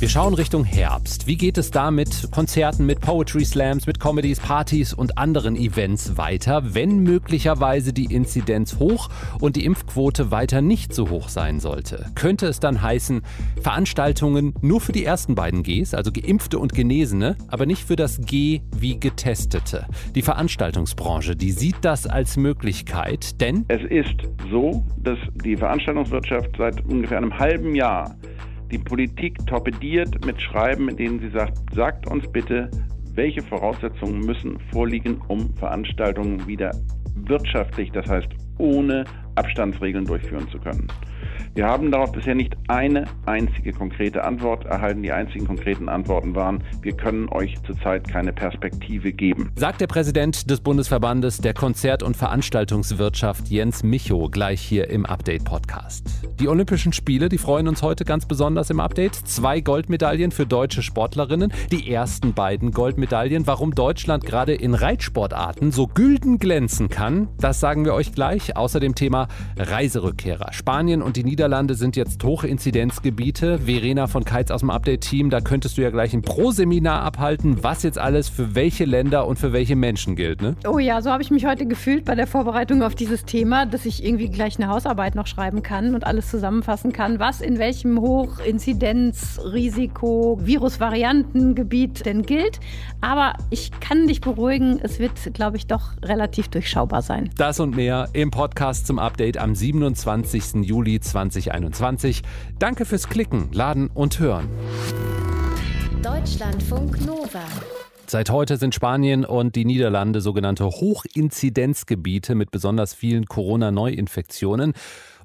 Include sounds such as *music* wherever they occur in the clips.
Wir schauen Richtung Herbst. Wie geht es da mit Konzerten, mit Poetry Slams, mit Comedies, Partys und anderen Events weiter, wenn möglicherweise die Inzidenz hoch und die Impfquote weiter nicht so hoch sein sollte? Könnte es dann heißen, Veranstaltungen nur für die ersten beiden Gs, also Geimpfte und Genesene, aber nicht für das G wie Getestete? Die Veranstaltungsbranche, die sieht das als Möglichkeit, denn es ist so, dass die Veranstaltungswirtschaft seit ungefähr einem halben Jahr die Politik torpediert mit Schreiben, in denen sie sagt, sagt uns bitte, welche Voraussetzungen müssen vorliegen, um Veranstaltungen wieder wirtschaftlich, das heißt ohne Abstandsregeln durchführen zu können. Wir haben darauf bisher nicht eine einzige konkrete Antwort erhalten. Die einzigen konkreten Antworten waren, wir können euch zurzeit keine Perspektive geben. Sagt der Präsident des Bundesverbandes der Konzert- und Veranstaltungswirtschaft Jens Micho gleich hier im Update-Podcast. Die Olympischen Spiele, die freuen uns heute ganz besonders im Update. Zwei Goldmedaillen für deutsche Sportlerinnen. Die ersten beiden Goldmedaillen. Warum Deutschland gerade in Reitsportarten so gülden glänzen kann, das sagen wir euch gleich. Außerdem Thema Reiserückkehrer. Spanien und die Niederlande Niederlande sind jetzt Hochinzidenzgebiete. Verena von Keitz aus dem Update-Team, da könntest du ja gleich ein Pro-Seminar abhalten, was jetzt alles für welche Länder und für welche Menschen gilt, ne? Oh ja, so habe ich mich heute gefühlt bei der Vorbereitung auf dieses Thema, dass ich irgendwie gleich eine Hausarbeit noch schreiben kann und alles zusammenfassen kann, was in welchem Hochinzidenz, Risiko, Virusvariantengebiet denn gilt. Aber ich kann dich beruhigen, es wird, glaube ich, doch relativ durchschaubar sein. Das und mehr im Podcast zum Update am 27. Juli 2020. 2021. Danke fürs Klicken, Laden und Hören. Deutschlandfunk Nova. Seit heute sind Spanien und die Niederlande sogenannte Hochinzidenzgebiete mit besonders vielen Corona-Neuinfektionen.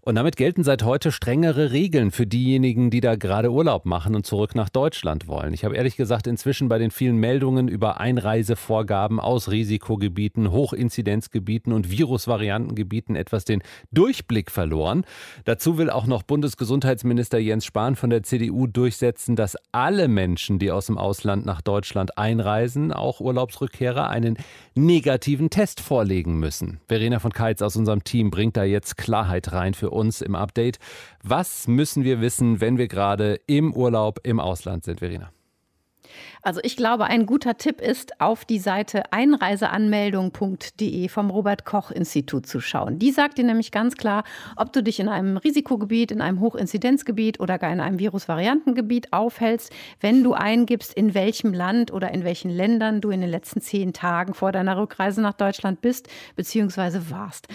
Und damit gelten seit heute strengere Regeln für diejenigen, die da gerade Urlaub machen und zurück nach Deutschland wollen. Ich habe ehrlich gesagt inzwischen bei den vielen Meldungen über Einreisevorgaben aus Risikogebieten, Hochinzidenzgebieten und Virusvariantengebieten etwas den Durchblick verloren. Dazu will auch noch Bundesgesundheitsminister Jens Spahn von der CDU durchsetzen, dass alle Menschen, die aus dem Ausland nach Deutschland einreisen, auch Urlaubsrückkehrer, einen negativen Test vorlegen müssen. Verena von Keitz aus unserem Team bringt da jetzt Klarheit rein für uns im Update. Was müssen wir wissen, wenn wir gerade im Urlaub im Ausland sind, Verena? Also ich glaube, ein guter Tipp ist, auf die Seite einreiseanmeldung.de vom Robert Koch Institut zu schauen. Die sagt dir nämlich ganz klar, ob du dich in einem Risikogebiet, in einem Hochinzidenzgebiet oder gar in einem Virusvariantengebiet aufhältst, wenn du eingibst, in welchem Land oder in welchen Ländern du in den letzten zehn Tagen vor deiner Rückreise nach Deutschland bist bzw. warst.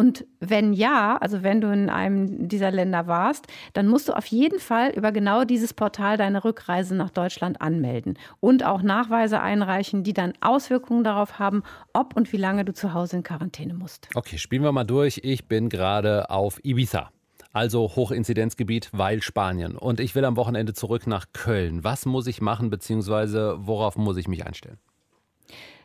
Und wenn ja, also wenn du in einem dieser Länder warst, dann musst du auf jeden Fall über genau dieses Portal deine Rückreise nach Deutschland anmelden und auch Nachweise einreichen, die dann Auswirkungen darauf haben, ob und wie lange du zu Hause in Quarantäne musst. Okay, spielen wir mal durch. Ich bin gerade auf Ibiza. Also Hochinzidenzgebiet, weil Spanien. Und ich will am Wochenende zurück nach Köln. Was muss ich machen, beziehungsweise worauf muss ich mich einstellen?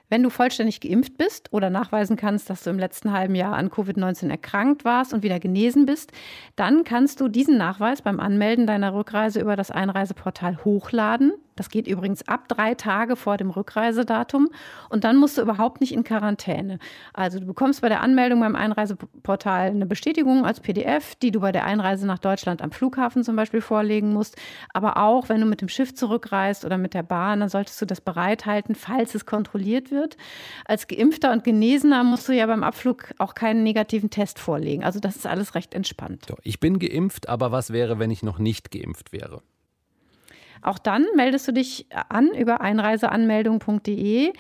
Wenn du vollständig geimpft bist oder nachweisen kannst, dass du im letzten halben Jahr an Covid-19 erkrankt warst und wieder genesen bist, dann kannst du diesen Nachweis beim Anmelden deiner Rückreise über das Einreiseportal hochladen. Das geht übrigens ab drei Tage vor dem Rückreisedatum und dann musst du überhaupt nicht in Quarantäne. Also du bekommst bei der Anmeldung beim Einreiseportal eine Bestätigung als PDF, die du bei der Einreise nach Deutschland am Flughafen zum Beispiel vorlegen musst. Aber auch wenn du mit dem Schiff zurückreist oder mit der Bahn, dann solltest du das bereithalten, falls es kontrolliert wird. Als Geimpfter und Genesener musst du ja beim Abflug auch keinen negativen Test vorlegen. Also das ist alles recht entspannt. Ich bin geimpft, aber was wäre, wenn ich noch nicht geimpft wäre? Auch dann meldest du dich an über einreiseanmeldung.de.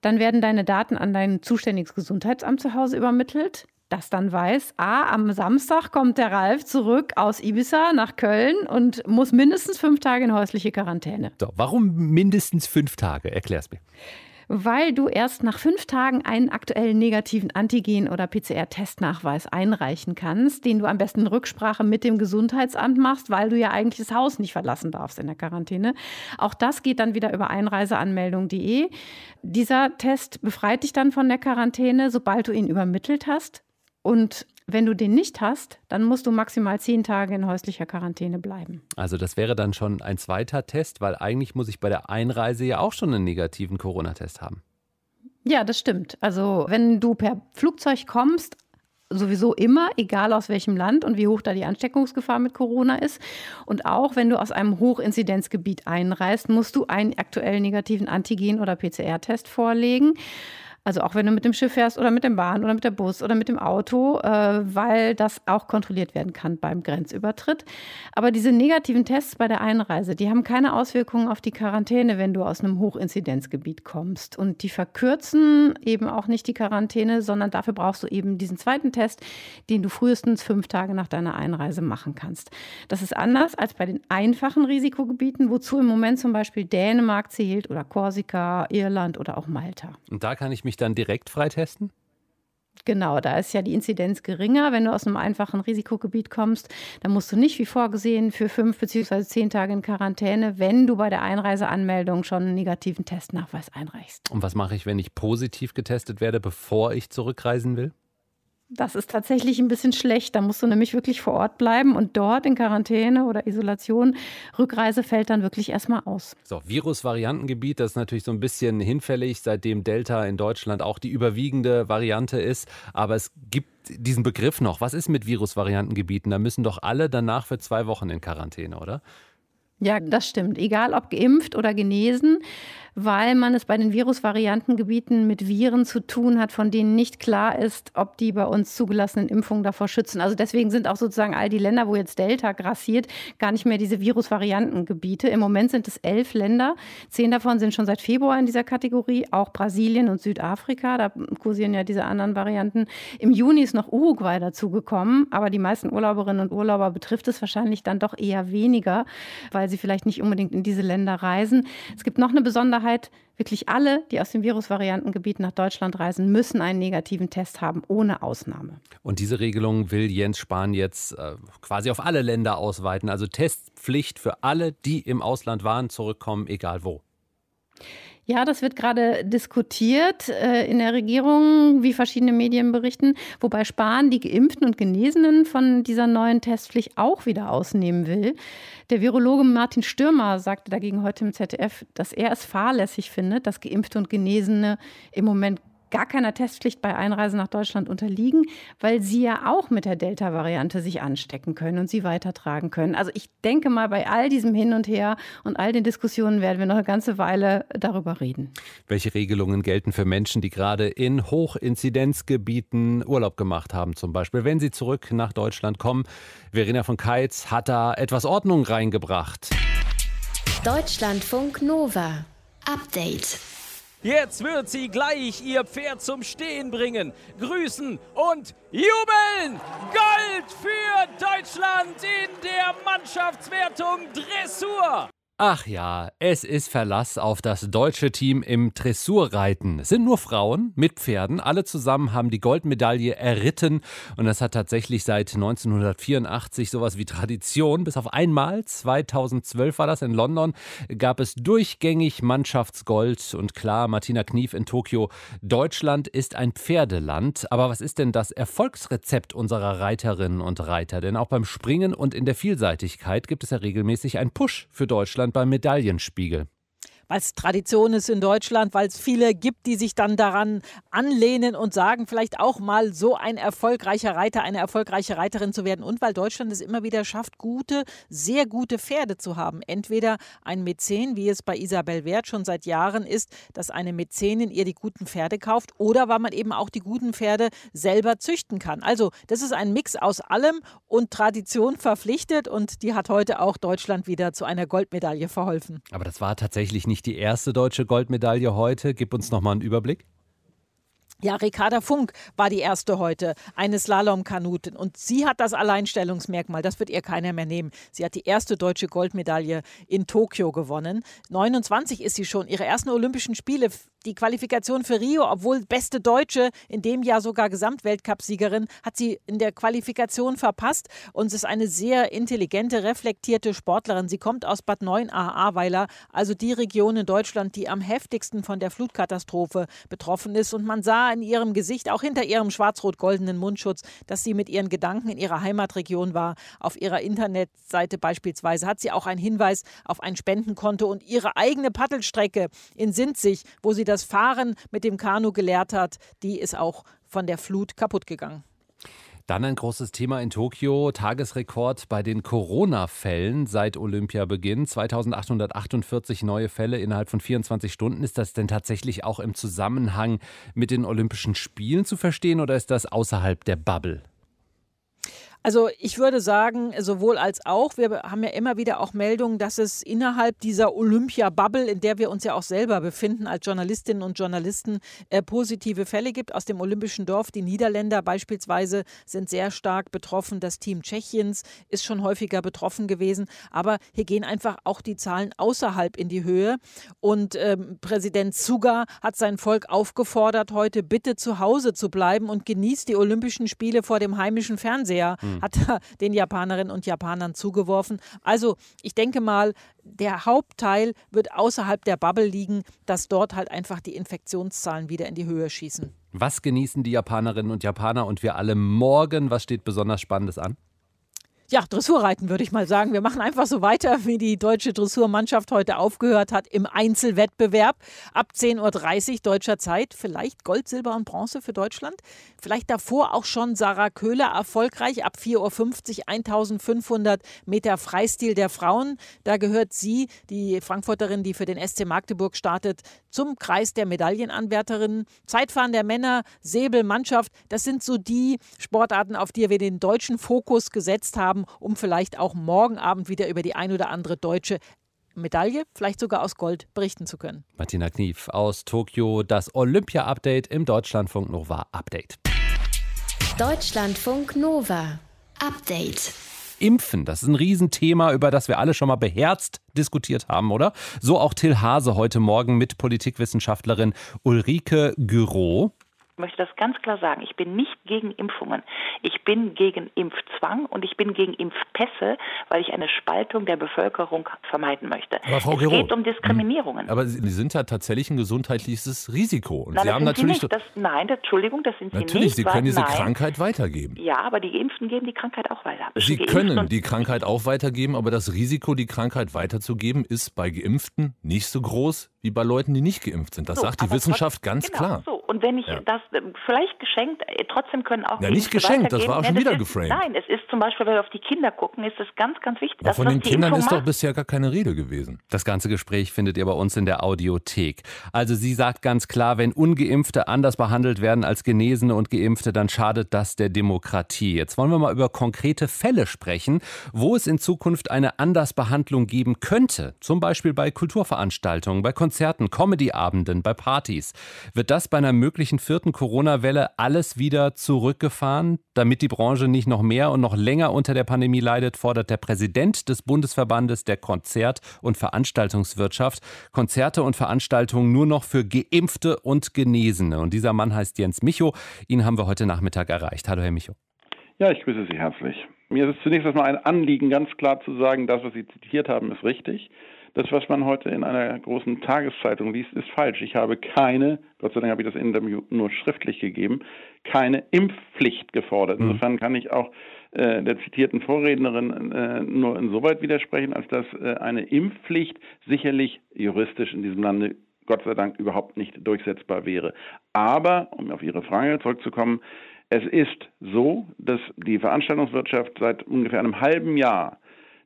Dann werden deine Daten an dein zuständiges Gesundheitsamt zu Hause übermittelt das dann weiß, ah, am Samstag kommt der Ralf zurück aus Ibiza nach Köln und muss mindestens fünf Tage in häusliche Quarantäne. So, warum mindestens fünf Tage? Erklär's mir weil du erst nach fünf Tagen einen aktuellen negativen Antigen- oder PCR-Testnachweis einreichen kannst, den du am besten in Rücksprache mit dem Gesundheitsamt machst, weil du ja eigentlich das Haus nicht verlassen darfst in der Quarantäne. Auch das geht dann wieder über einreiseanmeldung.de. Dieser Test befreit dich dann von der Quarantäne, sobald du ihn übermittelt hast. Und wenn du den nicht hast, dann musst du maximal zehn Tage in häuslicher Quarantäne bleiben. Also das wäre dann schon ein zweiter Test, weil eigentlich muss ich bei der Einreise ja auch schon einen negativen Corona-Test haben. Ja, das stimmt. Also wenn du per Flugzeug kommst, sowieso immer, egal aus welchem Land und wie hoch da die Ansteckungsgefahr mit Corona ist. Und auch wenn du aus einem Hochinzidenzgebiet einreist, musst du einen aktuell negativen Antigen- oder PCR-Test vorlegen. Also auch wenn du mit dem Schiff fährst oder mit dem Bahn oder mit dem Bus oder mit dem Auto, äh, weil das auch kontrolliert werden kann beim Grenzübertritt. Aber diese negativen Tests bei der Einreise, die haben keine Auswirkungen auf die Quarantäne, wenn du aus einem Hochinzidenzgebiet kommst. Und die verkürzen eben auch nicht die Quarantäne, sondern dafür brauchst du eben diesen zweiten Test, den du frühestens fünf Tage nach deiner Einreise machen kannst. Das ist anders als bei den einfachen Risikogebieten, wozu im Moment zum Beispiel Dänemark zählt oder Korsika, Irland oder auch Malta. Und da kann ich mich dann direkt freitesten? Genau, da ist ja die Inzidenz geringer. Wenn du aus einem einfachen Risikogebiet kommst, dann musst du nicht wie vorgesehen für fünf bzw. zehn Tage in Quarantäne, wenn du bei der Einreiseanmeldung schon einen negativen Testnachweis einreichst. Und was mache ich, wenn ich positiv getestet werde, bevor ich zurückreisen will? Das ist tatsächlich ein bisschen schlecht. Da musst du nämlich wirklich vor Ort bleiben und dort in Quarantäne oder Isolation. Rückreise fällt dann wirklich erstmal aus. So, Virusvariantengebiet, das ist natürlich so ein bisschen hinfällig, seitdem Delta in Deutschland auch die überwiegende Variante ist. Aber es gibt diesen Begriff noch. Was ist mit Virusvariantengebieten? Da müssen doch alle danach für zwei Wochen in Quarantäne, oder? Ja, das stimmt. Egal ob geimpft oder genesen weil man es bei den Virusvariantengebieten mit Viren zu tun hat, von denen nicht klar ist, ob die bei uns zugelassenen Impfungen davor schützen. Also deswegen sind auch sozusagen all die Länder, wo jetzt Delta grassiert, gar nicht mehr diese Virusvariantengebiete. Im Moment sind es elf Länder. Zehn davon sind schon seit Februar in dieser Kategorie, auch Brasilien und Südafrika. Da kursieren ja diese anderen Varianten. Im Juni ist noch Uruguay dazugekommen, aber die meisten Urlauberinnen und Urlauber betrifft es wahrscheinlich dann doch eher weniger, weil sie vielleicht nicht unbedingt in diese Länder reisen. Es gibt noch eine Besonderheit Sicherheit, wirklich alle, die aus dem Virusvariantengebiet nach Deutschland reisen, müssen einen negativen Test haben, ohne Ausnahme. Und diese Regelung will Jens Spahn jetzt äh, quasi auf alle Länder ausweiten. Also Testpflicht für alle, die im Ausland waren, zurückkommen, egal wo. Ja, das wird gerade diskutiert äh, in der Regierung, wie verschiedene Medien berichten, wobei Spahn die Geimpften und Genesenen von dieser neuen Testpflicht auch wieder ausnehmen will. Der Virologe Martin Stürmer sagte dagegen heute im ZDF, dass er es fahrlässig findet, dass Geimpfte und Genesene im Moment gar keiner Testpflicht bei Einreise nach Deutschland unterliegen, weil sie ja auch mit der Delta-Variante sich anstecken können und sie weitertragen können. Also ich denke mal, bei all diesem Hin und Her und all den Diskussionen werden wir noch eine ganze Weile darüber reden. Welche Regelungen gelten für Menschen, die gerade in Hochinzidenzgebieten Urlaub gemacht haben, zum Beispiel, wenn sie zurück nach Deutschland kommen? Verena von Keitz hat da etwas Ordnung reingebracht. Deutschlandfunk Nova. Update. Jetzt wird sie gleich ihr Pferd zum Stehen bringen, grüßen und jubeln. Gold für Deutschland in der Mannschaftswertung Dressur. Ach ja, es ist Verlass auf das deutsche Team im Dressurreiten. Es sind nur Frauen mit Pferden. Alle zusammen haben die Goldmedaille erritten. Und das hat tatsächlich seit 1984 sowas wie Tradition. Bis auf einmal, 2012 war das in London, gab es durchgängig Mannschaftsgold. Und klar, Martina Knief in Tokio, Deutschland ist ein Pferdeland. Aber was ist denn das Erfolgsrezept unserer Reiterinnen und Reiter? Denn auch beim Springen und in der Vielseitigkeit gibt es ja regelmäßig einen Push für Deutschland Deutschland beim Medaillenspiegel weil es Tradition ist in Deutschland, weil es viele gibt, die sich dann daran anlehnen und sagen, vielleicht auch mal so ein erfolgreicher Reiter, eine erfolgreiche Reiterin zu werden und weil Deutschland es immer wieder schafft, gute, sehr gute Pferde zu haben. Entweder ein Mäzen, wie es bei Isabel Wert schon seit Jahren ist, dass eine Mäzenin ihr die guten Pferde kauft oder weil man eben auch die guten Pferde selber züchten kann. Also das ist ein Mix aus allem und Tradition verpflichtet und die hat heute auch Deutschland wieder zu einer Goldmedaille verholfen. Aber das war tatsächlich nicht nicht die erste deutsche Goldmedaille heute. Gib uns noch mal einen Überblick. Ja, Ricarda Funk war die erste heute, eine Slalomkanutin. Und sie hat das Alleinstellungsmerkmal, das wird ihr keiner mehr nehmen. Sie hat die erste deutsche Goldmedaille in Tokio gewonnen. 29 ist sie schon, ihre ersten Olympischen Spiele die Qualifikation für Rio, obwohl beste Deutsche, in dem Jahr sogar Gesamtweltcupsiegerin, hat sie in der Qualifikation verpasst. Und es ist eine sehr intelligente, reflektierte Sportlerin. Sie kommt aus Bad 9 Ahrweiler, also die Region in Deutschland, die am heftigsten von der Flutkatastrophe betroffen ist. Und man sah in ihrem Gesicht, auch hinter ihrem schwarz-rot-goldenen Mundschutz, dass sie mit ihren Gedanken in ihrer Heimatregion war. Auf ihrer Internetseite beispielsweise hat sie auch einen Hinweis auf ein Spendenkonto und ihre eigene Paddelstrecke in Sinzig, wo sie das das Fahren mit dem Kanu gelehrt hat, die ist auch von der Flut kaputt gegangen. Dann ein großes Thema in Tokio, Tagesrekord bei den Corona-Fällen seit Olympiabeginn. 2848 neue Fälle innerhalb von 24 Stunden. Ist das denn tatsächlich auch im Zusammenhang mit den Olympischen Spielen zu verstehen oder ist das außerhalb der Bubble? Also ich würde sagen, sowohl als auch. Wir haben ja immer wieder auch Meldungen, dass es innerhalb dieser Olympia-Bubble, in der wir uns ja auch selber befinden als Journalistinnen und Journalisten, äh, positive Fälle gibt aus dem Olympischen Dorf. Die Niederländer beispielsweise sind sehr stark betroffen. Das Team Tschechiens ist schon häufiger betroffen gewesen. Aber hier gehen einfach auch die Zahlen außerhalb in die Höhe. Und ähm, Präsident Suga hat sein Volk aufgefordert, heute bitte zu Hause zu bleiben und genießt die Olympischen Spiele vor dem heimischen Fernseher. Mhm. Hat er *laughs* den Japanerinnen und Japanern zugeworfen. Also ich denke mal, der Hauptteil wird außerhalb der Bubble liegen, dass dort halt einfach die Infektionszahlen wieder in die Höhe schießen. Was genießen die Japanerinnen und Japaner und wir alle morgen? Was steht besonders Spannendes an? Ja, Dressurreiten würde ich mal sagen. Wir machen einfach so weiter, wie die deutsche Dressurmannschaft heute aufgehört hat im Einzelwettbewerb. Ab 10.30 Uhr deutscher Zeit. Vielleicht Gold, Silber und Bronze für Deutschland. Vielleicht davor auch schon Sarah Köhler erfolgreich. Ab 4.50 Uhr 1500 Meter Freistil der Frauen. Da gehört sie, die Frankfurterin, die für den SC Magdeburg startet, zum Kreis der Medaillenanwärterinnen. Zeitfahren der Männer, Säbel, Mannschaft. Das sind so die Sportarten, auf die wir den deutschen Fokus gesetzt haben haben, um vielleicht auch morgen Abend wieder über die ein oder andere deutsche Medaille, vielleicht sogar aus Gold, berichten zu können. Martina Knief aus Tokio, das Olympia-Update im Deutschlandfunk Nova Update. Deutschlandfunk Nova Update. Impfen, das ist ein Riesenthema, über das wir alle schon mal beherzt diskutiert haben, oder? So auch Till Hase heute Morgen mit Politikwissenschaftlerin Ulrike Gürow. Ich möchte das ganz klar sagen. Ich bin nicht gegen Impfungen. Ich bin gegen Impfzwang und ich bin gegen Impfpässe, weil ich eine Spaltung der Bevölkerung vermeiden möchte. Aber Frau es Gero, geht um Diskriminierungen. Aber Sie sind ja tatsächlich ein gesundheitliches Risiko. Und nein, Sie haben natürlich. Sie das, nein, Entschuldigung, das sind Sie natürlich, nicht. Sie können diese nein. Krankheit weitergeben. Ja, aber die Geimpften geben die Krankheit auch weiter. Sie können die Krankheit auch weitergeben, aber das Risiko, die Krankheit weiterzugeben, ist bei Geimpften nicht so groß wie bei Leuten, die nicht geimpft sind. Das so, sagt die Wissenschaft trotzdem, ganz genau, klar. So. Und wenn ich ja. das äh, vielleicht geschenkt, äh, trotzdem können auch. Ja, nicht geschenkt, das war auch schon wieder ist, geframed. Nein, es ist zum Beispiel, wenn wir auf die Kinder gucken, ist es ganz, ganz wichtig. Aber von den Kindern ist doch bisher gar keine Rede gewesen. Das ganze Gespräch findet ihr bei uns in der Audiothek. Also sie sagt ganz klar, wenn Ungeimpfte anders behandelt werden als Genesene und Geimpfte, dann schadet das der Demokratie. Jetzt wollen wir mal über konkrete Fälle sprechen, wo es in Zukunft eine Andersbehandlung geben könnte. Zum Beispiel bei Kulturveranstaltungen, bei Konzerten, Comedy-Abenden, bei Partys. Wird das bei einer möglichen vierten Corona-Welle alles wieder zurückgefahren? Damit die Branche nicht noch mehr und noch länger unter der Pandemie leidet, fordert der Präsident des Bundesverbandes der Konzert- und Veranstaltungswirtschaft Konzerte und Veranstaltungen nur noch für Geimpfte und Genesene. Und dieser Mann heißt Jens Micho. Ihn haben wir heute Nachmittag erreicht. Hallo, Herr Micho. Ja, ich grüße Sie herzlich. Mir ist zunächst erstmal ein Anliegen, ganz klar zu sagen, das, was Sie zitiert haben, ist richtig. Das, was man heute in einer großen Tageszeitung liest, ist falsch. Ich habe keine, Gott sei Dank habe ich das Interview nur schriftlich gegeben, keine Impfpflicht gefordert. Mhm. Insofern kann ich auch äh, der zitierten Vorrednerin äh, nur insoweit widersprechen, als dass äh, eine Impfpflicht sicherlich juristisch in diesem Lande Gott sei Dank überhaupt nicht durchsetzbar wäre. Aber, um auf Ihre Frage zurückzukommen, es ist so, dass die Veranstaltungswirtschaft seit ungefähr einem halben Jahr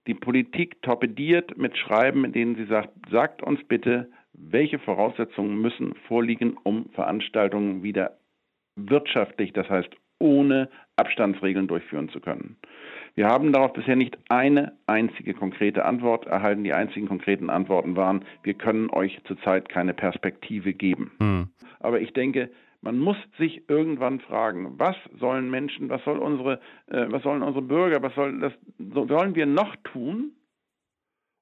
die Politik torpediert mit Schreiben, in denen sie sagt, sagt uns bitte, welche Voraussetzungen müssen vorliegen, um Veranstaltungen wieder wirtschaftlich, das heißt ohne Abstandsregeln durchführen zu können. Wir haben darauf bisher nicht eine einzige konkrete Antwort erhalten. Die einzigen konkreten Antworten waren, wir können euch zurzeit keine Perspektive geben. Hm. Aber ich denke, man muss sich irgendwann fragen, was sollen Menschen, was soll unsere, äh, was sollen unsere Bürger, was soll das, sollen wir noch tun,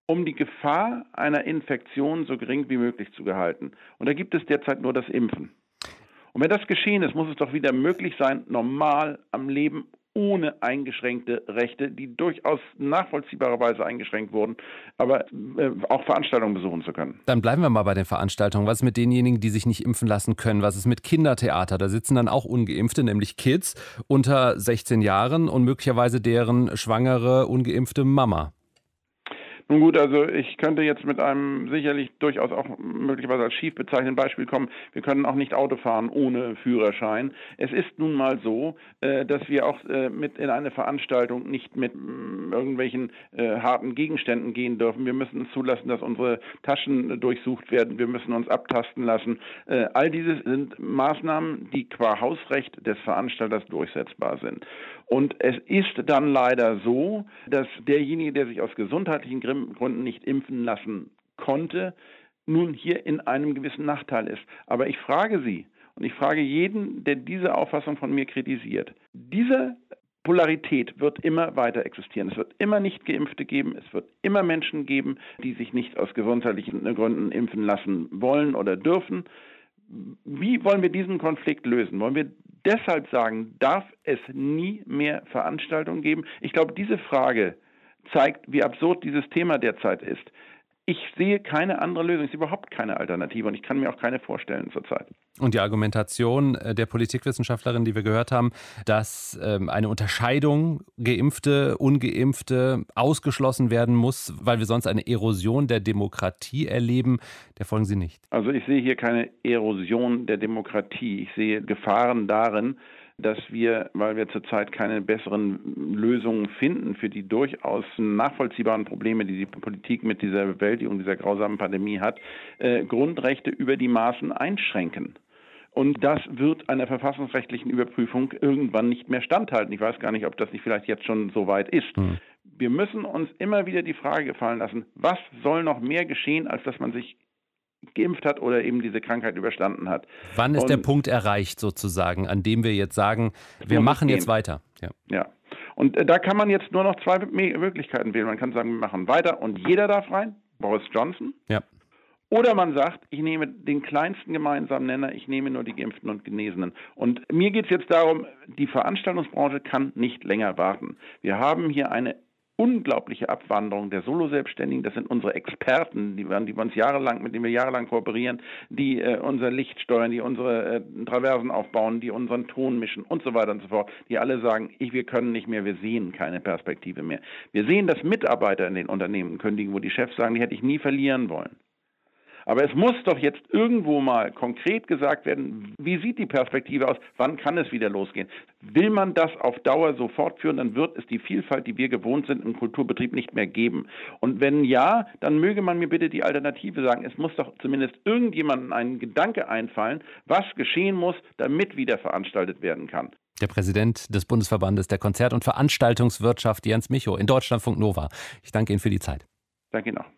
um die Gefahr einer Infektion so gering wie möglich zu gehalten? Und da gibt es derzeit nur das Impfen. Und wenn das geschehen ist, muss es doch wieder möglich sein, normal am Leben ohne eingeschränkte Rechte, die durchaus nachvollziehbarerweise eingeschränkt wurden, aber äh, auch Veranstaltungen besuchen zu können. Dann bleiben wir mal bei den Veranstaltungen. Was ist mit denjenigen, die sich nicht impfen lassen können? Was ist mit Kindertheater? Da sitzen dann auch ungeimpfte, nämlich Kids unter 16 Jahren und möglicherweise deren schwangere, ungeimpfte Mama. Nun gut, also ich könnte jetzt mit einem sicherlich durchaus auch möglicherweise als schief bezeichneten Beispiel kommen. Wir können auch nicht Auto fahren ohne Führerschein. Es ist nun mal so, äh, dass wir auch äh, mit in eine Veranstaltung nicht mit mm, irgendwelchen äh, harten Gegenständen gehen dürfen. Wir müssen zulassen, dass unsere Taschen durchsucht werden. Wir müssen uns abtasten lassen. All diese sind Maßnahmen, die qua Hausrecht des Veranstalters durchsetzbar sind. Und es ist dann leider so, dass derjenige, der sich aus gesundheitlichen Gründen nicht impfen lassen konnte, nun hier in einem gewissen Nachteil ist. Aber ich frage Sie, und ich frage jeden, der diese Auffassung von mir kritisiert, diese Polarität wird immer weiter existieren. Es wird immer nicht Geimpfte geben. Es wird immer Menschen geben, die sich nicht aus gesundheitlichen Gründen impfen lassen wollen oder dürfen. Wie wollen wir diesen Konflikt lösen? Wollen wir deshalb sagen, darf es nie mehr Veranstaltungen geben? Ich glaube, diese Frage zeigt, wie absurd dieses Thema derzeit ist. Ich sehe keine andere Lösung, ich sehe überhaupt keine Alternative und ich kann mir auch keine vorstellen zurzeit. Und die Argumentation äh, der Politikwissenschaftlerin, die wir gehört haben, dass ähm, eine Unterscheidung Geimpfte, Ungeimpfte ausgeschlossen werden muss, weil wir sonst eine Erosion der Demokratie erleben, der folgen Sie nicht. Also ich sehe hier keine Erosion der Demokratie. Ich sehe Gefahren darin, dass wir, weil wir zurzeit keine besseren Lösungen finden für die durchaus nachvollziehbaren Probleme, die die Politik mit dieser Bewältigung dieser grausamen Pandemie hat, äh, Grundrechte über die Maßen einschränken. Und das wird einer verfassungsrechtlichen Überprüfung irgendwann nicht mehr standhalten. Ich weiß gar nicht, ob das nicht vielleicht jetzt schon so weit ist. Hm. Wir müssen uns immer wieder die Frage gefallen lassen, was soll noch mehr geschehen, als dass man sich geimpft hat oder eben diese Krankheit überstanden hat. Wann ist und der Punkt erreicht sozusagen, an dem wir jetzt sagen, wir machen jetzt weiter? Ja. ja. Und äh, da kann man jetzt nur noch zwei Möglichkeiten wählen. Man kann sagen, wir machen weiter und jeder darf rein, Boris Johnson. Ja. Oder man sagt, ich nehme den kleinsten gemeinsamen Nenner, ich nehme nur die Geimpften und Genesenen. Und mir geht es jetzt darum, die Veranstaltungsbranche kann nicht länger warten. Wir haben hier eine unglaubliche Abwanderung der Solo-Selbstständigen. Das sind unsere Experten, die, die wir uns jahrelang, mit denen wir jahrelang kooperieren, die äh, unser Licht steuern, die unsere äh, Traversen aufbauen, die unseren Ton mischen und so weiter und so fort. Die alle sagen, ich, wir können nicht mehr, wir sehen keine Perspektive mehr. Wir sehen, dass Mitarbeiter in den Unternehmen kündigen, wo die Chefs sagen, die hätte ich nie verlieren wollen. Aber es muss doch jetzt irgendwo mal konkret gesagt werden, wie sieht die Perspektive aus, wann kann es wieder losgehen. Will man das auf Dauer so fortführen, dann wird es die Vielfalt, die wir gewohnt sind im Kulturbetrieb, nicht mehr geben. Und wenn ja, dann möge man mir bitte die Alternative sagen. Es muss doch zumindest irgendjemandem einen Gedanke einfallen, was geschehen muss, damit wieder veranstaltet werden kann. Der Präsident des Bundesverbandes der Konzert- und Veranstaltungswirtschaft, Jens Micho, in Deutschlandfunk Nova. Ich danke Ihnen für die Zeit. Danke Ihnen auch.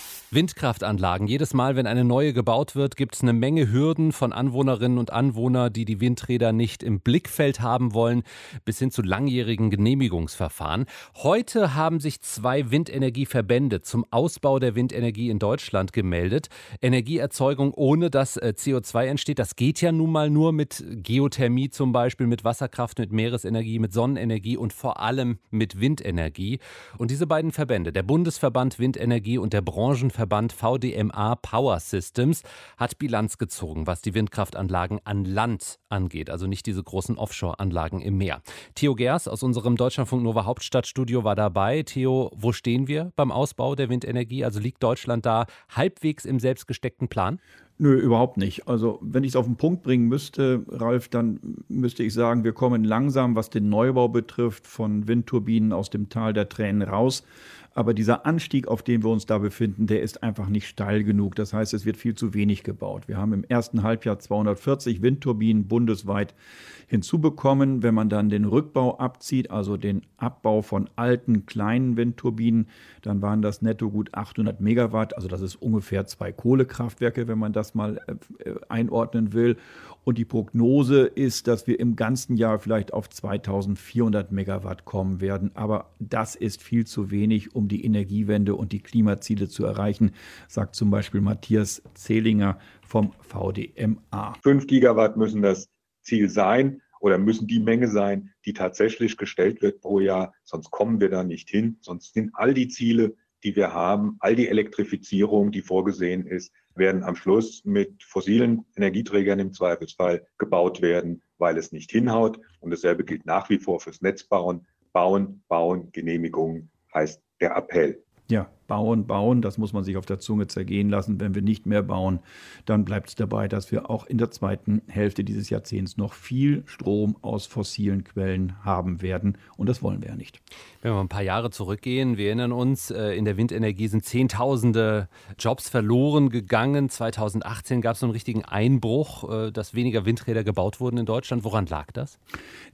Windkraftanlagen. Jedes Mal, wenn eine neue gebaut wird, gibt es eine Menge Hürden von Anwohnerinnen und Anwohnern, die die Windräder nicht im Blickfeld haben wollen, bis hin zu langjährigen Genehmigungsverfahren. Heute haben sich zwei Windenergieverbände zum Ausbau der Windenergie in Deutschland gemeldet. Energieerzeugung ohne dass äh, CO2 entsteht, das geht ja nun mal nur mit Geothermie zum Beispiel, mit Wasserkraft, mit Meeresenergie, mit Sonnenenergie und vor allem mit Windenergie. Und diese beiden Verbände, der Bundesverband Windenergie und der Branchenverband Verband VDMA Power Systems hat Bilanz gezogen, was die Windkraftanlagen an Land angeht, also nicht diese großen Offshore-Anlagen im Meer. Theo Gers aus unserem Deutschlandfunk Nova Hauptstadtstudio war dabei. Theo, wo stehen wir beim Ausbau der Windenergie? Also liegt Deutschland da halbwegs im selbstgesteckten Plan? Nö, überhaupt nicht. Also wenn ich es auf den Punkt bringen müsste, Ralf, dann müsste ich sagen, wir kommen langsam, was den Neubau betrifft, von Windturbinen aus dem Tal der Tränen raus. Aber dieser Anstieg, auf dem wir uns da befinden, der ist einfach nicht steil genug. Das heißt, es wird viel zu wenig gebaut. Wir haben im ersten Halbjahr 240 Windturbinen bundesweit hinzubekommen. Wenn man dann den Rückbau abzieht, also den Abbau von alten kleinen Windturbinen, dann waren das netto gut 800 Megawatt. Also das ist ungefähr zwei Kohlekraftwerke, wenn man das mal äh, einordnen will. Und die Prognose ist, dass wir im ganzen Jahr vielleicht auf 2400 Megawatt kommen werden. Aber das ist viel zu wenig, um die Energiewende und die Klimaziele zu erreichen, sagt zum Beispiel Matthias Zehlinger vom VDMA. 5 Gigawatt müssen das Ziel sein oder müssen die Menge sein, die tatsächlich gestellt wird pro Jahr. Sonst kommen wir da nicht hin. Sonst sind all die Ziele, die wir haben, all die Elektrifizierung, die vorgesehen ist, werden am Schluss mit fossilen Energieträgern im Zweifelsfall gebaut werden, weil es nicht hinhaut. Und dasselbe gilt nach wie vor fürs Netzbauen. bauen, bauen, Genehmigungen heißt der Appell. Ja, bauen, bauen, das muss man sich auf der Zunge zergehen lassen. Wenn wir nicht mehr bauen, dann bleibt es dabei, dass wir auch in der zweiten Hälfte dieses Jahrzehnts noch viel Strom aus fossilen Quellen haben werden. Und das wollen wir ja nicht. Wenn wir ein paar Jahre zurückgehen, wir erinnern uns, äh, in der Windenergie sind Zehntausende Jobs verloren gegangen. 2018 gab es so einen richtigen Einbruch, äh, dass weniger Windräder gebaut wurden in Deutschland. Woran lag das?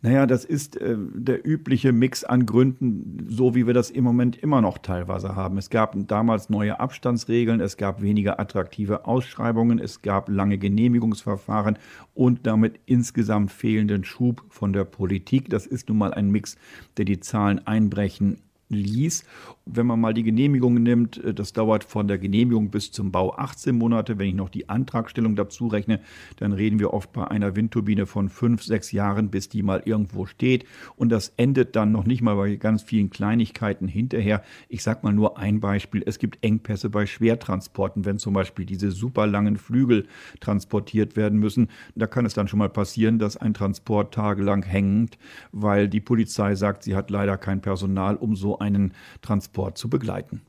Naja, das ist äh, der übliche Mix an Gründen, so wie wir das im Moment immer noch teilweise haben. Es gab damals neue Abstandsregeln, es gab weniger attraktive Ausschreibungen, es gab lange Genehmigungsverfahren und damit insgesamt fehlenden Schub von der Politik. Das ist nun mal ein Mix, der die Zahlen einbrechen ließ. Wenn man mal die Genehmigung nimmt, äh, das dauert von der Genehmigung bis zum Bau 18 Monate. Wenn ich noch die Antragstellung dazu rechne, dann reden wir oft bei einer Windturbine von fünf, sechs Jahren, bis die mal irgendwo steht. Und das endet dann noch nicht mal bei ganz vielen Kleinigkeiten hinterher. Ich sage mal nur ein Beispiel. Es gibt Engpässe bei Schwertransporten, wenn zum Beispiel diese super langen Flügel transportiert werden müssen. Da kann es dann schon mal passieren, dass ein Transport tagelang hängt, weil die Polizei sagt, sie hat leider kein Personal, um so einen Transport zu begleiten.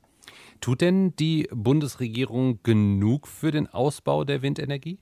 Tut denn die Bundesregierung genug für den Ausbau der Windenergie?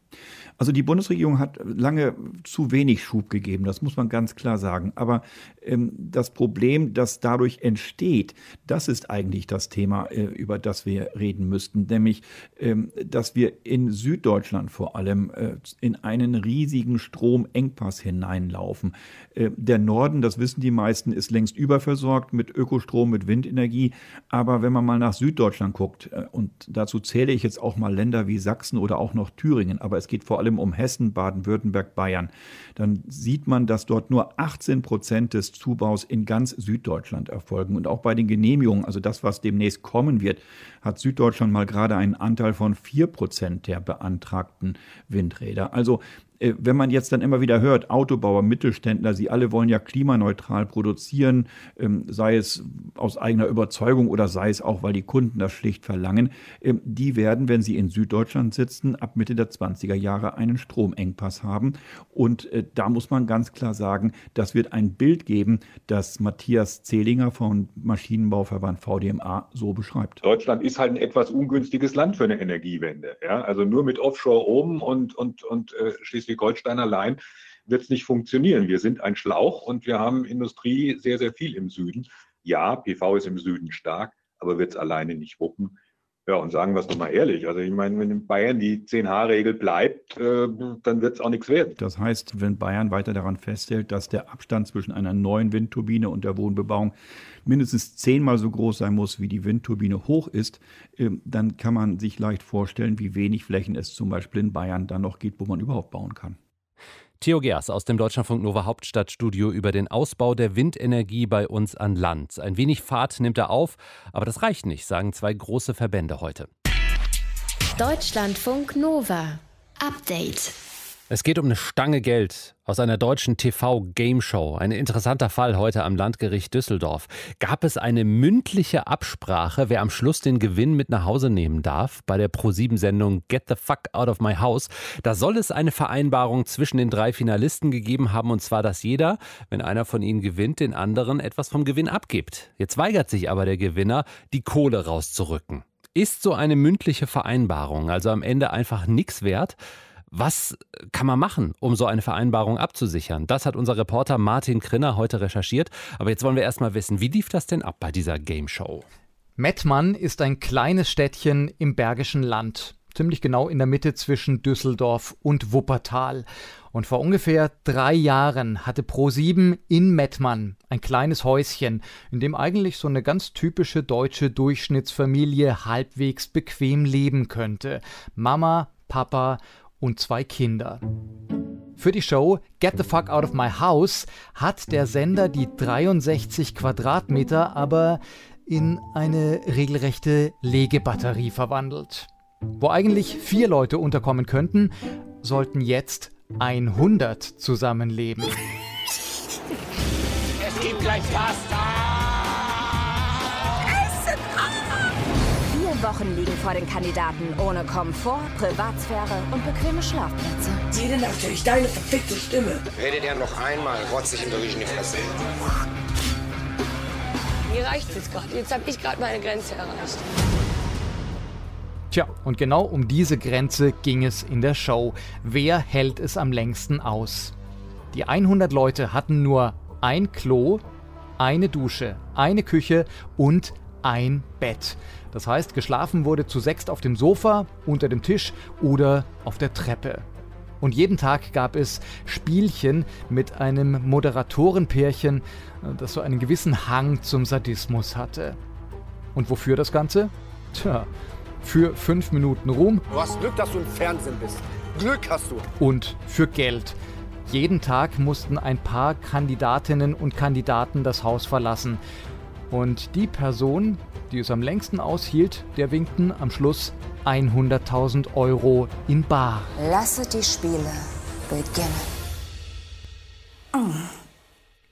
Also die Bundesregierung hat lange zu wenig Schub gegeben, das muss man ganz klar sagen. Aber ähm, das Problem, das dadurch entsteht, das ist eigentlich das Thema, äh, über das wir reden müssten. Nämlich, ähm, dass wir in Süddeutschland vor allem äh, in einen riesigen Stromengpass hineinlaufen. Äh, der Norden, das wissen die meisten, ist längst überversorgt mit Ökostrom, mit Windenergie. Aber wenn man mal nach Süddeutschland guckt, äh, und dazu zähle ich jetzt auch mal Länder wie Sachsen oder auch noch Thüringen, aber es geht vor allem um Hessen, Baden-Württemberg, Bayern, dann sieht man, dass dort nur 18 Prozent des Zubaus in ganz Süddeutschland erfolgen. Und auch bei den Genehmigungen, also das, was demnächst kommen wird, hat Süddeutschland mal gerade einen Anteil von 4 Prozent der beantragten Windräder. Also wenn man jetzt dann immer wieder hört, Autobauer, Mittelständler, sie alle wollen ja klimaneutral produzieren, ähm, sei es aus eigener Überzeugung oder sei es auch, weil die Kunden das schlicht verlangen, ähm, die werden, wenn sie in Süddeutschland sitzen, ab Mitte der 20er Jahre einen Stromengpass haben. Und äh, da muss man ganz klar sagen, das wird ein Bild geben, das Matthias Zehlinger vom Maschinenbauverband VDMA so beschreibt. Deutschland ist halt ein etwas ungünstiges Land für eine Energiewende. Ja? Also nur mit Offshore oben und, und, und äh, schließlich Schleswig-Holstein allein wird es nicht funktionieren. Wir sind ein Schlauch und wir haben Industrie sehr, sehr viel im Süden. Ja, PV ist im Süden stark, aber wird es alleine nicht wuppen. Ja, und sagen wir es doch mal ehrlich. Also ich meine, wenn in Bayern die 10H-Regel bleibt, äh, dann wird es auch nichts werden. Das heißt, wenn Bayern weiter daran festhält, dass der Abstand zwischen einer neuen Windturbine und der Wohnbebauung mindestens zehnmal so groß sein muss, wie die Windturbine hoch ist, äh, dann kann man sich leicht vorstellen, wie wenig Flächen es zum Beispiel in Bayern dann noch gibt, wo man überhaupt bauen kann. Theo Gers aus dem Deutschlandfunk Nova Hauptstadtstudio über den Ausbau der Windenergie bei uns an Land. Ein wenig Fahrt nimmt er auf, aber das reicht nicht, sagen zwei große Verbände heute. Deutschlandfunk Nova. Update. Es geht um eine Stange Geld aus einer deutschen TV-Gameshow. Ein interessanter Fall heute am Landgericht Düsseldorf. Gab es eine mündliche Absprache, wer am Schluss den Gewinn mit nach Hause nehmen darf? Bei der Pro-7-Sendung Get the Fuck Out of My House. Da soll es eine Vereinbarung zwischen den drei Finalisten gegeben haben, und zwar, dass jeder, wenn einer von ihnen gewinnt, den anderen etwas vom Gewinn abgibt. Jetzt weigert sich aber der Gewinner, die Kohle rauszurücken. Ist so eine mündliche Vereinbarung also am Ende einfach nichts wert? Was kann man machen, um so eine Vereinbarung abzusichern? Das hat unser Reporter Martin Krinner heute recherchiert. Aber jetzt wollen wir erstmal wissen, wie lief das denn ab bei dieser Game Show? Mettmann ist ein kleines Städtchen im Bergischen Land, ziemlich genau in der Mitte zwischen Düsseldorf und Wuppertal. Und vor ungefähr drei Jahren hatte Pro7 in Mettmann ein kleines Häuschen, in dem eigentlich so eine ganz typische deutsche Durchschnittsfamilie halbwegs bequem leben könnte. Mama, Papa und zwei Kinder. Für die Show Get the Fuck Out of My House hat der Sender die 63 Quadratmeter aber in eine regelrechte Legebatterie verwandelt. Wo eigentlich vier Leute unterkommen könnten, sollten jetzt 100 zusammenleben. Es gibt gleich Pasta! Wochen liegen vor den Kandidaten ohne Komfort, Privatsphäre und bequeme Schlafplätze. Jede Nacht höre ich deine verfickte Stimme. Redet er noch einmal, rotzt sich im Durch in die Fresse. Mir reicht es gerade. Jetzt habe ich gerade meine Grenze erreicht. Tja, und genau um diese Grenze ging es in der Show. Wer hält es am längsten aus? Die 100 Leute hatten nur ein Klo, eine Dusche, eine Küche und ein Bett. Das heißt, geschlafen wurde zu sechst auf dem Sofa, unter dem Tisch oder auf der Treppe. Und jeden Tag gab es Spielchen mit einem Moderatorenpärchen, das so einen gewissen Hang zum Sadismus hatte. Und wofür das Ganze? Tja, für fünf Minuten Ruhm. Du hast Glück, dass du im Fernsehen bist. Glück hast du. Und für Geld. Jeden Tag mussten ein paar Kandidatinnen und Kandidaten das Haus verlassen. Und die Person, die es am längsten aushielt, der winkten am Schluss 100.000 Euro in Bar. Lasse die Spiele beginnen.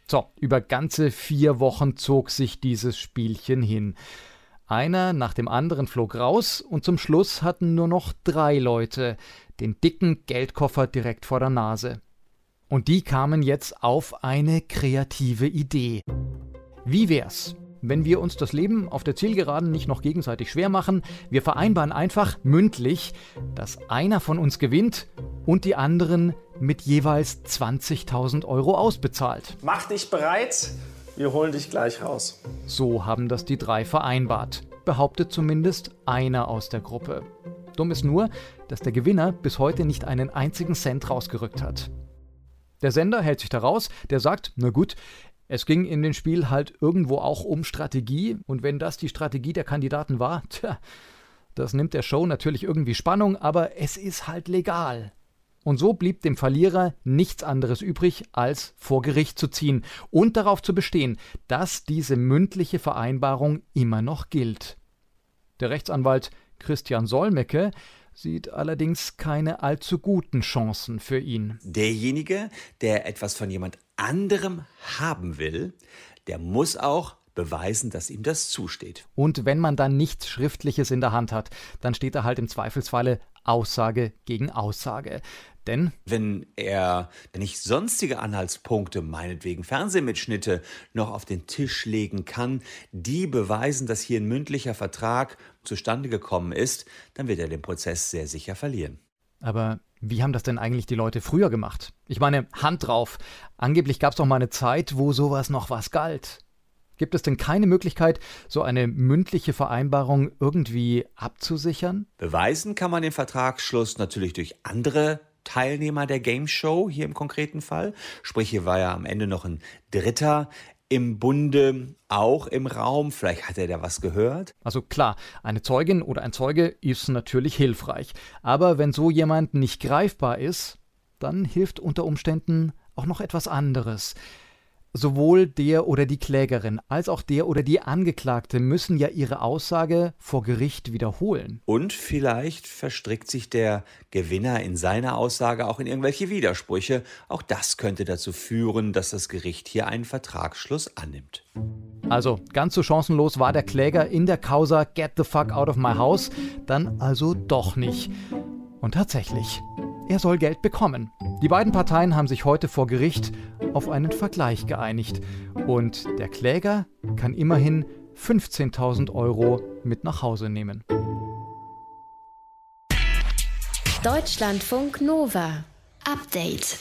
So, über ganze vier Wochen zog sich dieses Spielchen hin. Einer nach dem anderen flog raus und zum Schluss hatten nur noch drei Leute den dicken Geldkoffer direkt vor der Nase. Und die kamen jetzt auf eine kreative Idee. Wie wär's, wenn wir uns das Leben auf der Zielgeraden nicht noch gegenseitig schwer machen? Wir vereinbaren einfach mündlich, dass einer von uns gewinnt und die anderen mit jeweils 20.000 Euro ausbezahlt. Mach dich bereit, wir holen dich gleich raus. So haben das die drei vereinbart, behauptet zumindest einer aus der Gruppe. Dumm ist nur, dass der Gewinner bis heute nicht einen einzigen Cent rausgerückt hat. Der Sender hält sich da raus, der sagt, na gut, es ging in dem Spiel halt irgendwo auch um Strategie und wenn das die Strategie der Kandidaten war, *laughs* tja, das nimmt der Show natürlich irgendwie Spannung, aber es ist halt legal. Und so blieb dem Verlierer nichts anderes übrig, als vor Gericht zu ziehen und darauf zu bestehen, dass diese mündliche Vereinbarung immer noch gilt. Der Rechtsanwalt Christian Solmecke sieht allerdings keine allzu guten Chancen für ihn. Derjenige, der etwas von jemand anderem haben will, der muss auch beweisen, dass ihm das zusteht. Und wenn man dann nichts Schriftliches in der Hand hat, dann steht da halt im Zweifelsfalle Aussage gegen Aussage. Denn wenn er nicht sonstige Anhaltspunkte, meinetwegen Fernsehmitschnitte, noch auf den Tisch legen kann, die beweisen, dass hier ein mündlicher Vertrag zustande gekommen ist, dann wird er den Prozess sehr sicher verlieren. Aber wie haben das denn eigentlich die Leute früher gemacht? Ich meine, Hand drauf. Angeblich gab es doch mal eine Zeit, wo sowas noch was galt. Gibt es denn keine Möglichkeit, so eine mündliche Vereinbarung irgendwie abzusichern? Beweisen kann man den Vertragsschluss natürlich durch andere Teilnehmer der Game Show hier im konkreten Fall. Sprich, hier war ja am Ende noch ein Dritter im Bunde auch im Raum. Vielleicht hat er da was gehört. Also klar, eine Zeugin oder ein Zeuge ist natürlich hilfreich. Aber wenn so jemand nicht greifbar ist, dann hilft unter Umständen auch noch etwas anderes. Sowohl der oder die Klägerin als auch der oder die Angeklagte müssen ja ihre Aussage vor Gericht wiederholen. Und vielleicht verstrickt sich der Gewinner in seiner Aussage auch in irgendwelche Widersprüche. Auch das könnte dazu führen, dass das Gericht hier einen Vertragsschluss annimmt. Also ganz so chancenlos war der Kläger in der Causa Get the fuck out of my house dann also doch nicht. Und tatsächlich, er soll Geld bekommen. Die beiden Parteien haben sich heute vor Gericht auf einen Vergleich geeinigt und der Kläger kann immerhin 15.000 Euro mit nach Hause nehmen. Deutschlandfunk Nova. Update.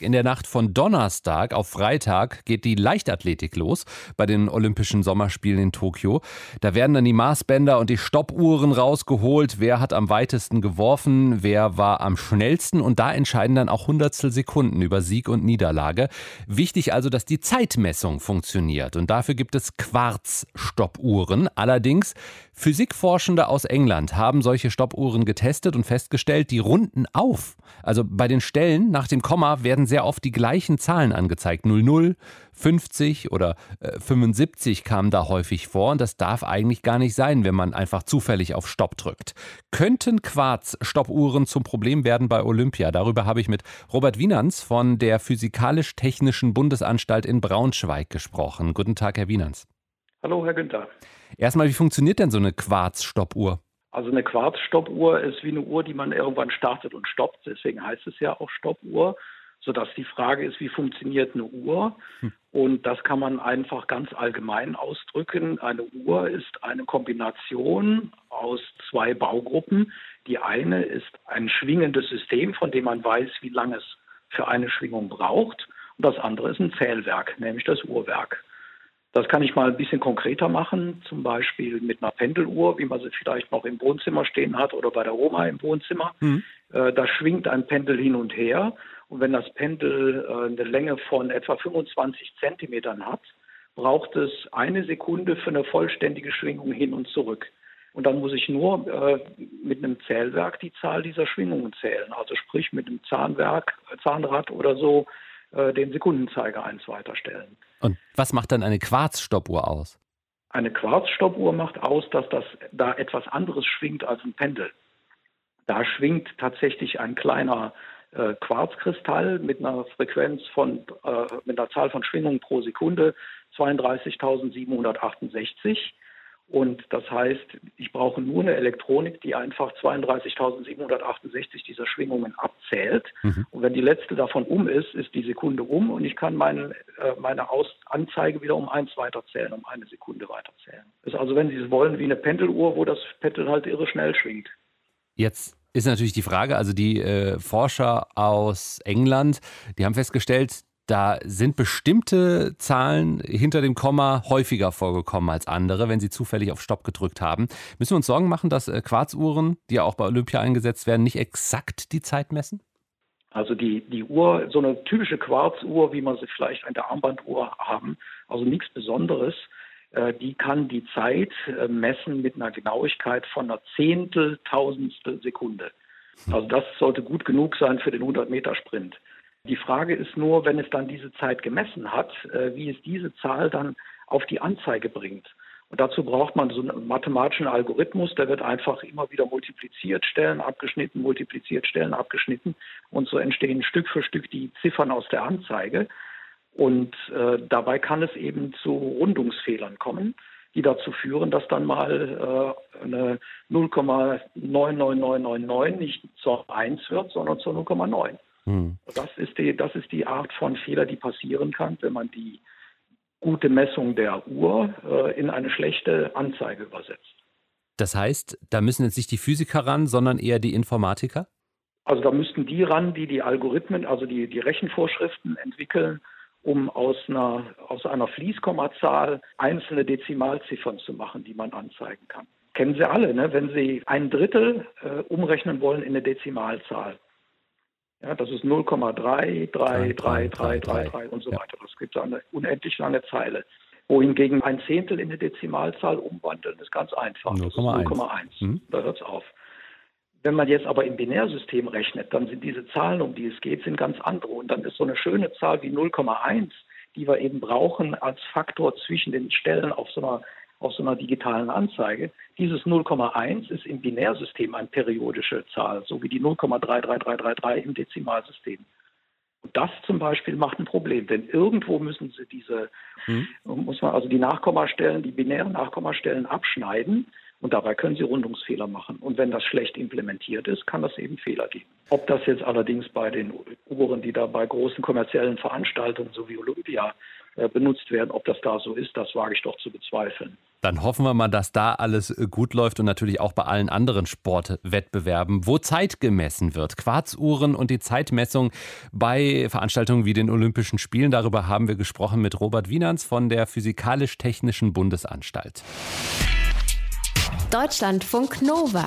In der Nacht von Donnerstag auf Freitag geht die Leichtathletik los bei den Olympischen Sommerspielen in Tokio. Da werden dann die Maßbänder und die Stoppuhren rausgeholt. Wer hat am weitesten geworfen? Wer war am schnellsten? Und da entscheiden dann auch Hundertstel Sekunden über Sieg und Niederlage. Wichtig also, dass die Zeitmessung funktioniert. Und dafür gibt es Quarz-Stoppuhren. Allerdings Physikforschende aus England haben solche Stoppuhren getestet und festgestellt, die runden auf. Also bei den Stellen nach dem Komma werden sehr oft die gleichen Zahlen angezeigt. 00, 50 oder äh, 75 kamen da häufig vor und das darf eigentlich gar nicht sein, wenn man einfach zufällig auf Stopp drückt. Könnten Quarz-Stoppuhren zum Problem werden bei Olympia? Darüber habe ich mit Robert Wienans von der Physikalisch-Technischen Bundesanstalt in Braunschweig gesprochen. Guten Tag, Herr Wienans. Hallo, Herr Günther. Erstmal, wie funktioniert denn so eine Quarz-Stoppuhr? Also eine Quarz-Stoppuhr ist wie eine Uhr, die man irgendwann startet und stoppt. Deswegen heißt es ja auch Stoppuhr. sodass die Frage ist, wie funktioniert eine Uhr? Und das kann man einfach ganz allgemein ausdrücken. Eine Uhr ist eine Kombination aus zwei Baugruppen. Die eine ist ein schwingendes System, von dem man weiß, wie lange es für eine Schwingung braucht. Und das andere ist ein Zählwerk, nämlich das Uhrwerk. Das kann ich mal ein bisschen konkreter machen, zum Beispiel mit einer Pendeluhr, wie man sie vielleicht noch im Wohnzimmer stehen hat oder bei der Oma im Wohnzimmer. Mhm. Äh, da schwingt ein Pendel hin und her. Und wenn das Pendel äh, eine Länge von etwa 25 Zentimetern hat, braucht es eine Sekunde für eine vollständige Schwingung hin und zurück. Und dann muss ich nur äh, mit einem Zählwerk die Zahl dieser Schwingungen zählen. Also sprich mit einem Zahnwerk, Zahnrad oder so äh, den Sekundenzeiger eins weiterstellen. Und was macht dann eine Quarzstoppuhr aus? Eine Quarzstoppuhr macht aus, dass das da etwas anderes schwingt als ein Pendel. Da schwingt tatsächlich ein kleiner äh, Quarzkristall mit einer Frequenz von, äh, mit einer Zahl von Schwingungen pro Sekunde 32.768. Und das heißt, ich brauche nur eine Elektronik, die einfach 32.768 dieser Schwingungen abzählt. Mhm. Und wenn die letzte davon um ist, ist die Sekunde um und ich kann meine, äh, meine Aus Anzeige wieder um eins weiterzählen, um eine Sekunde weiterzählen. Ist also, wenn Sie es wollen, wie eine Pendeluhr, wo das Pendel halt irre schnell schwingt. Jetzt ist natürlich die Frage, also die äh, Forscher aus England, die haben festgestellt, da sind bestimmte Zahlen hinter dem Komma häufiger vorgekommen als andere, wenn sie zufällig auf Stopp gedrückt haben. Müssen wir uns Sorgen machen, dass äh, Quarzuhren, die ja auch bei Olympia eingesetzt werden, nicht exakt die Zeit messen? Also die, die Uhr, so eine typische Quarzuhr, wie man sie vielleicht an der Armbanduhr haben, also nichts Besonderes, äh, die kann die Zeit äh, messen mit einer Genauigkeit von einer Zehnteltausendstel Sekunde. Also das sollte gut genug sein für den 100-Meter-Sprint. Die Frage ist nur, wenn es dann diese Zeit gemessen hat, äh, wie es diese Zahl dann auf die Anzeige bringt. Und dazu braucht man so einen mathematischen Algorithmus, der wird einfach immer wieder multipliziert, Stellen abgeschnitten, multipliziert, Stellen abgeschnitten. Und so entstehen Stück für Stück die Ziffern aus der Anzeige. Und äh, dabei kann es eben zu Rundungsfehlern kommen, die dazu führen, dass dann mal äh, eine 0,99999 nicht zur 1 wird, sondern zur 0,9. Hm. Das, ist die, das ist die Art von Fehler, die passieren kann, wenn man die gute Messung der Uhr äh, in eine schlechte Anzeige übersetzt. Das heißt, da müssen jetzt nicht die Physiker ran, sondern eher die Informatiker? Also da müssten die ran, die die Algorithmen, also die, die Rechenvorschriften entwickeln, um aus einer, aus einer Fließkommazahl einzelne Dezimalziffern zu machen, die man anzeigen kann. Kennen Sie alle, ne? wenn Sie ein Drittel äh, umrechnen wollen in eine Dezimalzahl, ja, das ist 0,33333 und so weiter. Das gibt eine unendlich lange Zeile. Wohingegen ein Zehntel in eine Dezimalzahl umwandeln ist ganz einfach. 0,1. Mhm. Da hört es auf. Wenn man jetzt aber im Binärsystem rechnet, dann sind diese Zahlen, um die es geht, sind ganz andere. Und dann ist so eine schöne Zahl wie 0,1, die wir eben brauchen als Faktor zwischen den Stellen auf so einer auf so einer digitalen Anzeige. Dieses 0,1 ist im Binärsystem eine periodische Zahl, so wie die 0,33333 im Dezimalsystem. Und das zum Beispiel macht ein Problem, denn irgendwo müssen Sie diese, hm. muss man also die Nachkommastellen, die binären Nachkommastellen abschneiden und dabei können Sie Rundungsfehler machen. Und wenn das schlecht implementiert ist, kann das eben Fehler geben. Ob das jetzt allerdings bei den Uhren, die da bei großen kommerziellen Veranstaltungen, so wie Olympia, benutzt werden, ob das da so ist, das wage ich doch zu bezweifeln. Dann hoffen wir mal, dass da alles äh, gut läuft und natürlich auch bei allen anderen Sportwettbewerben, wo Zeit gemessen wird. Quarzuhren und die Zeitmessung bei Veranstaltungen wie den Olympischen Spielen. Darüber haben wir gesprochen mit Robert Wienans von der Physikalisch-Technischen Bundesanstalt. Deutschlandfunk Nova.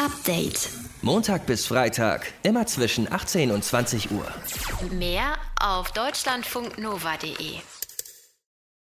Update. Montag bis Freitag, immer zwischen 18 und 20 Uhr. Mehr auf deutschlandfunknova.de.